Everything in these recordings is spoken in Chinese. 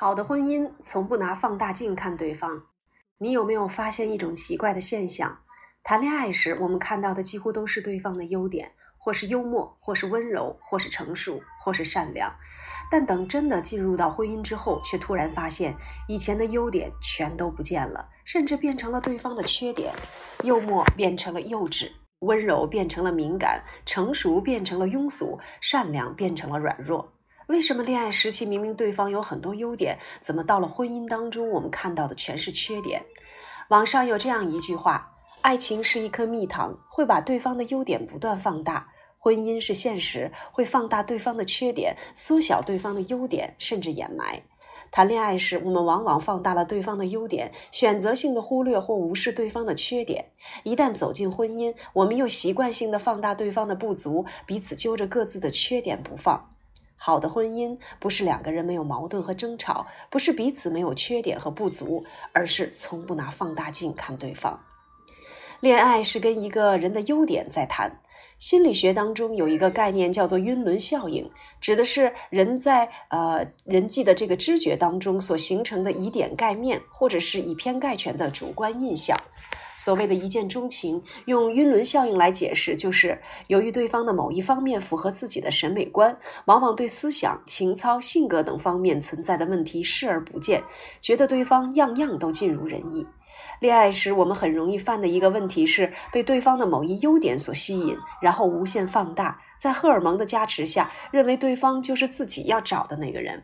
好的婚姻从不拿放大镜看对方。你有没有发现一种奇怪的现象？谈恋爱时，我们看到的几乎都是对方的优点，或是幽默，或是温柔，或是成熟，或是善良。但等真的进入到婚姻之后，却突然发现以前的优点全都不见了，甚至变成了对方的缺点。幽默变成了幼稚，温柔变成了敏感，成熟变成了庸俗，善良变成了软弱。为什么恋爱时期明明对方有很多优点，怎么到了婚姻当中，我们看到的全是缺点？网上有这样一句话：爱情是一颗蜜糖，会把对方的优点不断放大；婚姻是现实，会放大对方的缺点，缩小对方的优点，甚至掩埋。谈恋爱时，我们往往放大了对方的优点，选择性的忽略或无视对方的缺点；一旦走进婚姻，我们又习惯性的放大对方的不足，彼此揪着各自的缺点不放。好的婚姻不是两个人没有矛盾和争吵，不是彼此没有缺点和不足，而是从不拿放大镜看对方。恋爱是跟一个人的优点在谈。心理学当中有一个概念叫做晕轮效应，指的是人在呃人际的这个知觉当中所形成的以点盖面，或者是以偏概全的主观印象。所谓的一见钟情，用晕轮效应来解释，就是由于对方的某一方面符合自己的审美观，往往对思想、情操、性格等方面存在的问题视而不见，觉得对方样样都尽如人意。恋爱时，我们很容易犯的一个问题是被对方的某一优点所吸引，然后无限放大，在荷尔蒙的加持下，认为对方就是自己要找的那个人。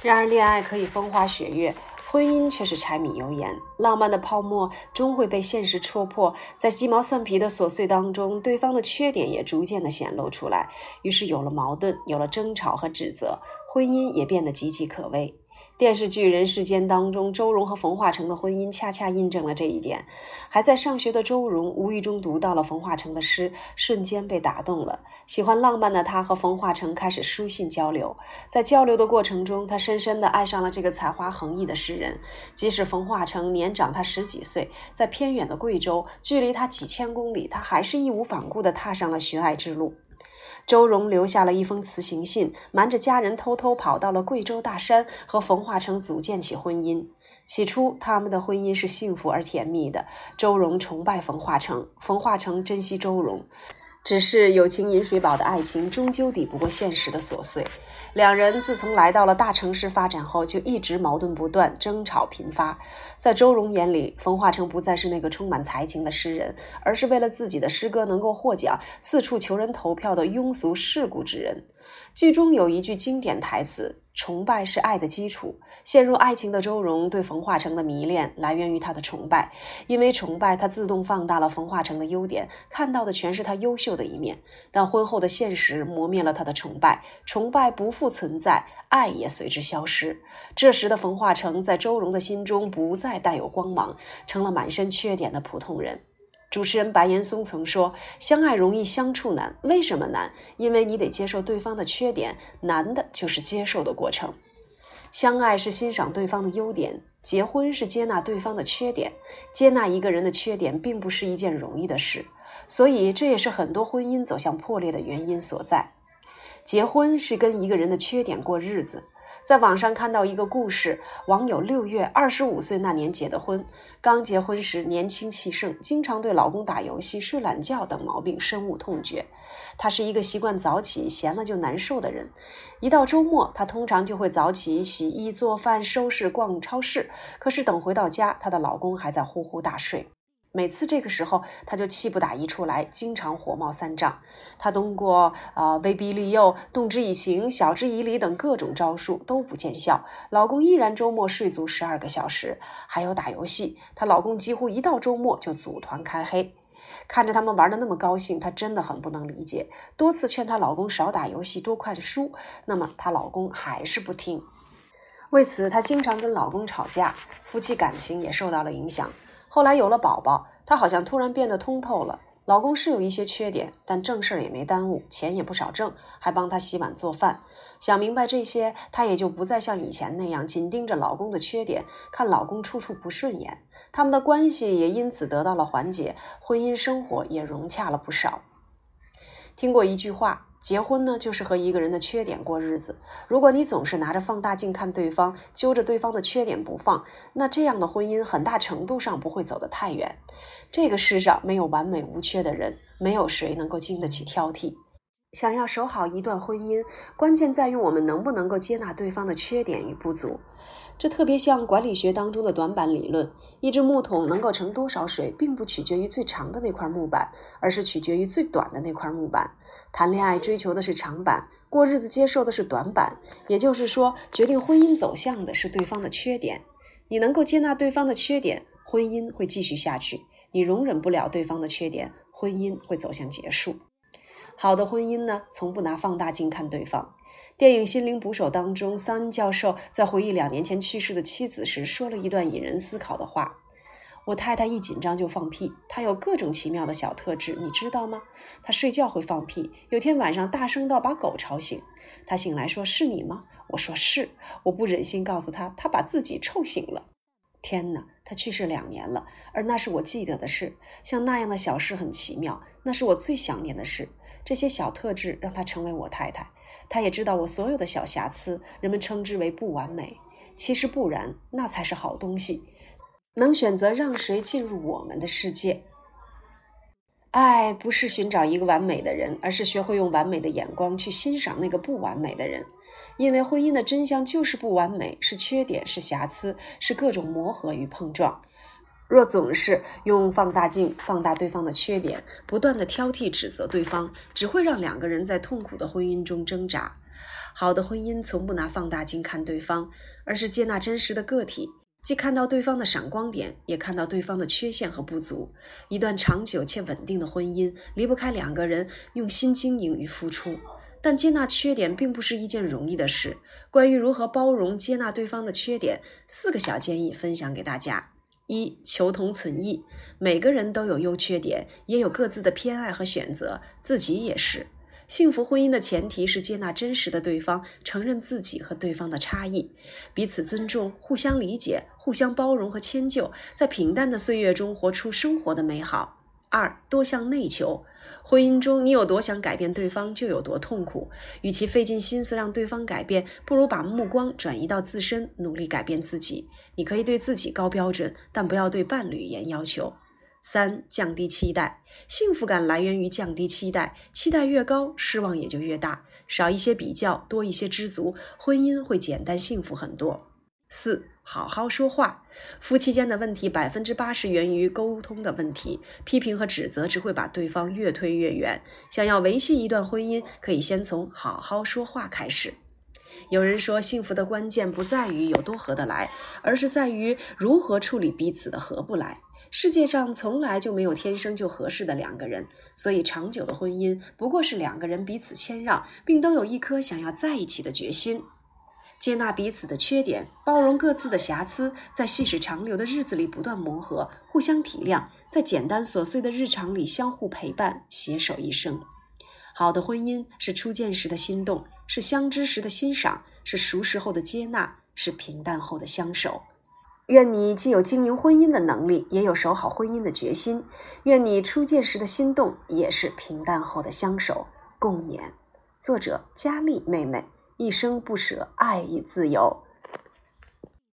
然而，恋爱可以风花雪月。婚姻却是柴米油盐，浪漫的泡沫终会被现实戳破。在鸡毛蒜皮的琐碎当中，对方的缺点也逐渐的显露出来，于是有了矛盾，有了争吵和指责，婚姻也变得岌岌可危。电视剧《人世间》当中，周蓉和冯化成的婚姻恰恰印证了这一点。还在上学的周蓉无意中读到了冯化成的诗，瞬间被打动了。喜欢浪漫的他和冯化成开始书信交流，在交流的过程中，他深深地爱上了这个才华横溢的诗人。即使冯化成年长他十几岁，在偏远的贵州，距离他几千公里，他还是义无反顾地踏上了寻爱之路。周荣留下了一封辞行信，瞒着家人偷偷跑到了贵州大山，和冯化成组建起婚姻。起初，他们的婚姻是幸福而甜蜜的。周荣崇拜冯化成，冯化成珍惜周荣。只是有情饮水饱的爱情，终究抵不过现实的琐碎。两人自从来到了大城市发展后，就一直矛盾不断，争吵频发。在周荣眼里，冯化成不再是那个充满才情的诗人，而是为了自己的诗歌能够获奖，四处求人投票的庸俗世故之人。剧中有一句经典台词：“崇拜是爱的基础。”陷入爱情的周蓉对冯化成的迷恋来源于她的崇拜，因为崇拜，她自动放大了冯化成的优点，看到的全是他优秀的一面。但婚后的现实磨灭了她的崇拜，崇拜不复存在，爱也随之消失。这时的冯化成在周蓉的心中不再带有光芒，成了满身缺点的普通人。主持人白岩松曾说：“相爱容易相处难，为什么难？因为你得接受对方的缺点，难的就是接受的过程。相爱是欣赏对方的优点，结婚是接纳对方的缺点。接纳一个人的缺点，并不是一件容易的事，所以这也是很多婚姻走向破裂的原因所在。结婚是跟一个人的缺点过日子。”在网上看到一个故事，网友六月二十五岁那年结的婚。刚结婚时年轻气盛，经常对老公打游戏、睡懒觉等毛病深恶痛绝。她是一个习惯早起、闲了就难受的人。一到周末，她通常就会早起洗衣、做饭、收拾、逛超市。可是等回到家，她的老公还在呼呼大睡。每次这个时候，她就气不打一处来，经常火冒三丈。她通过呃威逼利诱、动之以情、晓之以理等各种招数都不见效，老公依然周末睡足十二个小时。还有打游戏，她老公几乎一到周末就组团开黑。看着他们玩的那么高兴，她真的很不能理解。多次劝她老公少打游戏，多看书，那么她老公还是不听。为此，她经常跟老公吵架，夫妻感情也受到了影响。后来有了宝宝，她好像突然变得通透了。老公是有一些缺点，但正事儿也没耽误，钱也不少挣，还帮她洗碗做饭。想明白这些，她也就不再像以前那样紧盯着老公的缺点，看老公处处不顺眼。他们的关系也因此得到了缓解，婚姻生活也融洽了不少。听过一句话。结婚呢，就是和一个人的缺点过日子。如果你总是拿着放大镜看对方，揪着对方的缺点不放，那这样的婚姻很大程度上不会走得太远。这个世上没有完美无缺的人，没有谁能够经得起挑剔。想要守好一段婚姻，关键在于我们能不能够接纳对方的缺点与不足。这特别像管理学当中的短板理论：一只木桶能够盛多少水，并不取决于最长的那块木板，而是取决于最短的那块木板。谈恋爱追求的是长板，过日子接受的是短板。也就是说，决定婚姻走向的是对方的缺点。你能够接纳对方的缺点，婚姻会继续下去；你容忍不了对方的缺点，婚姻会走向结束。好的婚姻呢，从不拿放大镜看对方。电影《心灵捕手》当中，桑恩教授在回忆两年前去世的妻子时，说了一段引人思考的话：“我太太一紧张就放屁，她有各种奇妙的小特质，你知道吗？她睡觉会放屁，有天晚上大声到把狗吵醒。她醒来说：‘是你吗？’我说：‘是。’我不忍心告诉她，她把自己臭醒了。天哪，她去世两年了，而那是我记得的事。像那样的小事很奇妙，那是我最想念的事。”这些小特质让她成为我太太，她也知道我所有的小瑕疵，人们称之为不完美，其实不然，那才是好东西。能选择让谁进入我们的世界？爱不是寻找一个完美的人，而是学会用完美的眼光去欣赏那个不完美的人。因为婚姻的真相就是不完美，是缺点，是瑕疵，是各种磨合与碰撞。若总是用放大镜放大对方的缺点，不断的挑剔指责对方，只会让两个人在痛苦的婚姻中挣扎。好的婚姻从不拿放大镜看对方，而是接纳真实的个体，既看到对方的闪光点，也看到对方的缺陷和不足。一段长久且稳定的婚姻离不开两个人用心经营与付出，但接纳缺点并不是一件容易的事。关于如何包容接纳对方的缺点，四个小建议分享给大家。一求同存异，每个人都有优缺点，也有各自的偏爱和选择，自己也是。幸福婚姻的前提是接纳真实的对方，承认自己和对方的差异，彼此尊重，互相理解，互相包容和迁就，在平淡的岁月中活出生活的美好。二多向内求，婚姻中你有多想改变对方，就有多痛苦。与其费尽心思让对方改变，不如把目光转移到自身，努力改变自己。你可以对自己高标准，但不要对伴侣严要求。三降低期待，幸福感来源于降低期待，期待越高，失望也就越大。少一些比较，多一些知足，婚姻会简单幸福很多。四。好好说话，夫妻间的问题百分之八十源于沟通的问题，批评和指责只会把对方越推越远。想要维系一段婚姻，可以先从好好说话开始。有人说，幸福的关键不在于有多合得来，而是在于如何处理彼此的合不来。世界上从来就没有天生就合适的两个人，所以长久的婚姻不过是两个人彼此谦让，并都有一颗想要在一起的决心。接纳彼此的缺点，包容各自的瑕疵，在细水长流的日子里不断磨合，互相体谅，在简单琐碎的日常里相互陪伴，携手一生。好的婚姻是初见时的心动，是相知时的欣赏，是熟识后的接纳，是平淡后的相守。愿你既有经营婚姻的能力，也有守好婚姻的决心。愿你初见时的心动，也是平淡后的相守。共勉。作者：佳丽妹妹。一生不舍，爱与自由。